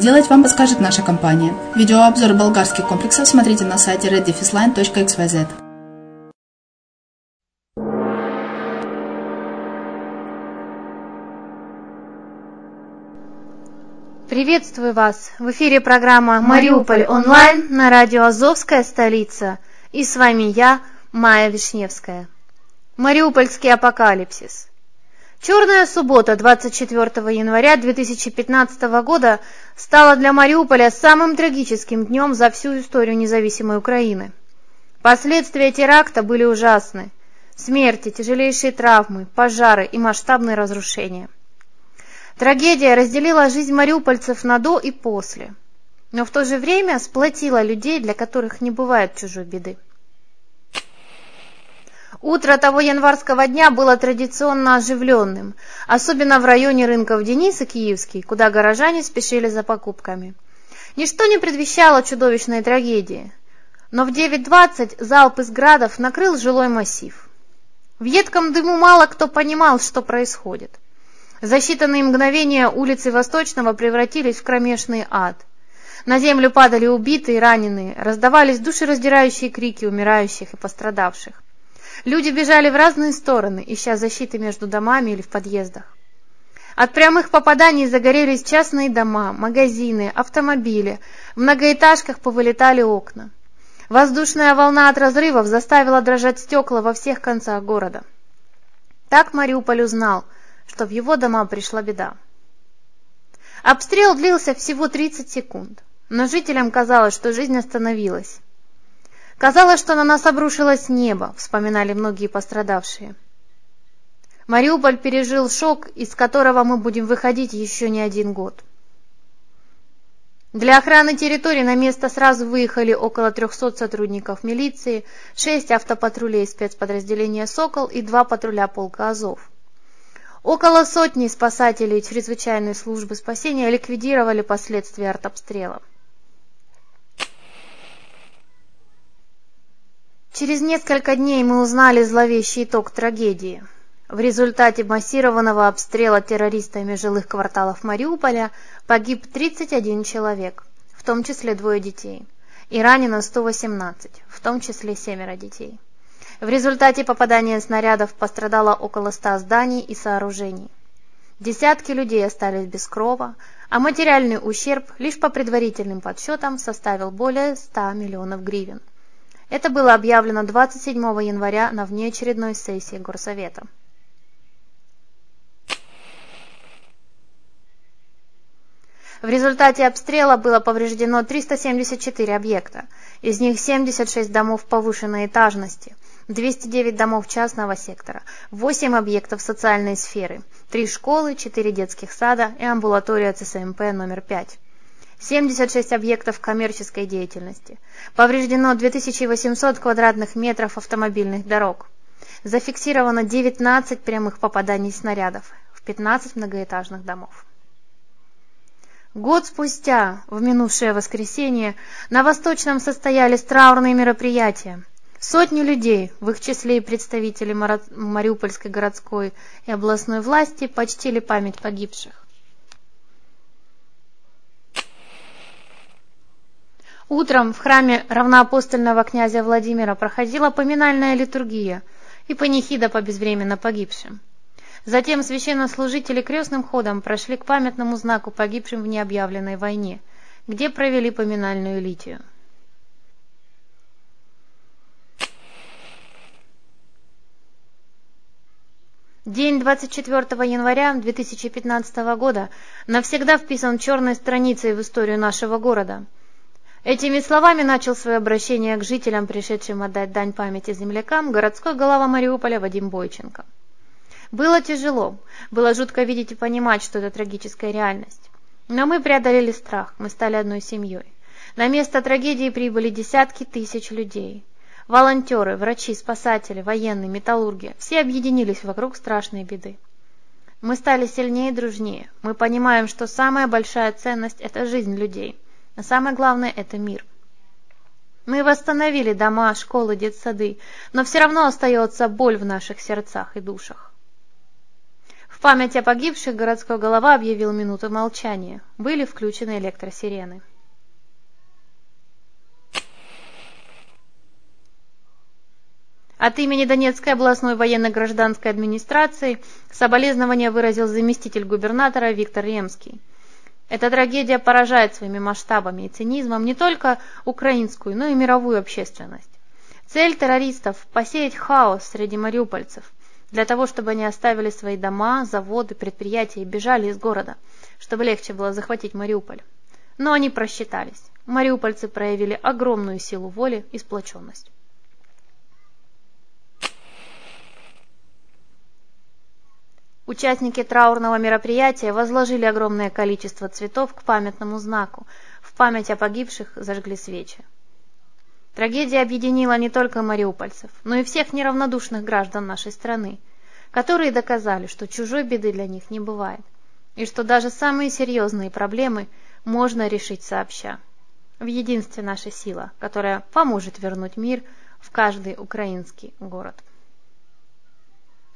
сделать, вам подскажет наша компания. Видеообзор болгарских комплексов смотрите на сайте reddefisline.xyz. Приветствую вас! В эфире программа «Мариуполь онлайн» на радио «Азовская столица». И с вами я, Майя Вишневская. Мариупольский апокалипсис. Черная суббота 24 января 2015 года стала для Мариуполя самым трагическим днем за всю историю независимой Украины. Последствия теракта были ужасны. Смерти, тяжелейшие травмы, пожары и масштабные разрушения – Трагедия разделила жизнь мариупольцев на до и после, но в то же время сплотила людей, для которых не бывает чужой беды. Утро того январского дня было традиционно оживленным, особенно в районе рынков Денис и Киевский, куда горожане спешили за покупками. Ничто не предвещало чудовищной трагедии, но в 9.20 залп из градов накрыл жилой массив. В едком дыму мало кто понимал, что происходит. За считанные мгновения улицы Восточного превратились в кромешный ад. На землю падали убитые и раненые, раздавались душераздирающие крики умирающих и пострадавших. Люди бежали в разные стороны, ища защиты между домами или в подъездах. От прямых попаданий загорелись частные дома, магазины, автомобили, в многоэтажках повылетали окна. Воздушная волна от разрывов заставила дрожать стекла во всех концах города. Так Мариуполь узнал – что в его дома пришла беда. Обстрел длился всего 30 секунд, но жителям казалось, что жизнь остановилась. Казалось, что на нас обрушилось небо, вспоминали многие пострадавшие. Мариуполь пережил шок, из которого мы будем выходить еще не один год. Для охраны территории на место сразу выехали около 300 сотрудников милиции, 6 автопатрулей спецподразделения «Сокол» и 2 патруля полка «Азов». Около сотни спасателей чрезвычайной службы спасения ликвидировали последствия артобстрела. Через несколько дней мы узнали зловещий итог трагедии. В результате массированного обстрела террористами жилых кварталов Мариуполя погиб 31 человек, в том числе двое детей, и ранено 118, в том числе семеро детей. В результате попадания снарядов пострадало около ста зданий и сооружений. Десятки людей остались без крова, а материальный ущерб лишь по предварительным подсчетам составил более 100 миллионов гривен. Это было объявлено 27 января на внеочередной сессии Горсовета. В результате обстрела было повреждено 374 объекта, из них 76 домов повышенной этажности, 209 домов частного сектора, 8 объектов социальной сферы, 3 школы, 4 детских сада и амбулатория ЦСМП номер 5. 76 объектов коммерческой деятельности. Повреждено 2800 квадратных метров автомобильных дорог. Зафиксировано 19 прямых попаданий снарядов в 15 многоэтажных домов. Год спустя, в минувшее воскресенье, на Восточном состоялись траурные мероприятия. Сотни людей, в их числе и представители Мариупольской городской и областной власти, почтили память погибших. Утром в храме равноапостольного князя Владимира проходила поминальная литургия и панихида по безвременно погибшим. Затем священнослужители крестным ходом прошли к памятному знаку погибшим в необъявленной войне, где провели поминальную литию. День 24 января 2015 года навсегда вписан черной страницей в историю нашего города – Этими словами начал свое обращение к жителям, пришедшим отдать дань памяти землякам, городской голова Мариуполя Вадим Бойченко. Было тяжело, было жутко видеть и понимать, что это трагическая реальность. Но мы преодолели страх, мы стали одной семьей. На место трагедии прибыли десятки тысяч людей. Волонтеры, врачи, спасатели, военные, металлурги – все объединились вокруг страшной беды. Мы стали сильнее и дружнее. Мы понимаем, что самая большая ценность – это жизнь людей – а самое главное – это мир. Мы восстановили дома, школы, детсады, но все равно остается боль в наших сердцах и душах. В память о погибших городской голова объявил минуту молчания. Были включены электросирены. От имени Донецкой областной военно-гражданской администрации соболезнования выразил заместитель губернатора Виктор Ремский. Эта трагедия поражает своими масштабами и цинизмом не только украинскую, но и мировую общественность. Цель террористов – посеять хаос среди мариупольцев, для того, чтобы они оставили свои дома, заводы, предприятия и бежали из города, чтобы легче было захватить Мариуполь. Но они просчитались. Мариупольцы проявили огромную силу воли и сплоченность. Участники траурного мероприятия возложили огромное количество цветов к памятному знаку, в память о погибших зажгли свечи. Трагедия объединила не только мариупольцев, но и всех неравнодушных граждан нашей страны, которые доказали, что чужой беды для них не бывает, и что даже самые серьезные проблемы можно решить сообща. В единстве наша сила, которая поможет вернуть мир в каждый украинский город.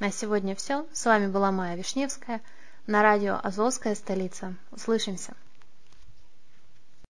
На сегодня все. С вами была Майя Вишневская на радио «Азовская столица». Услышимся.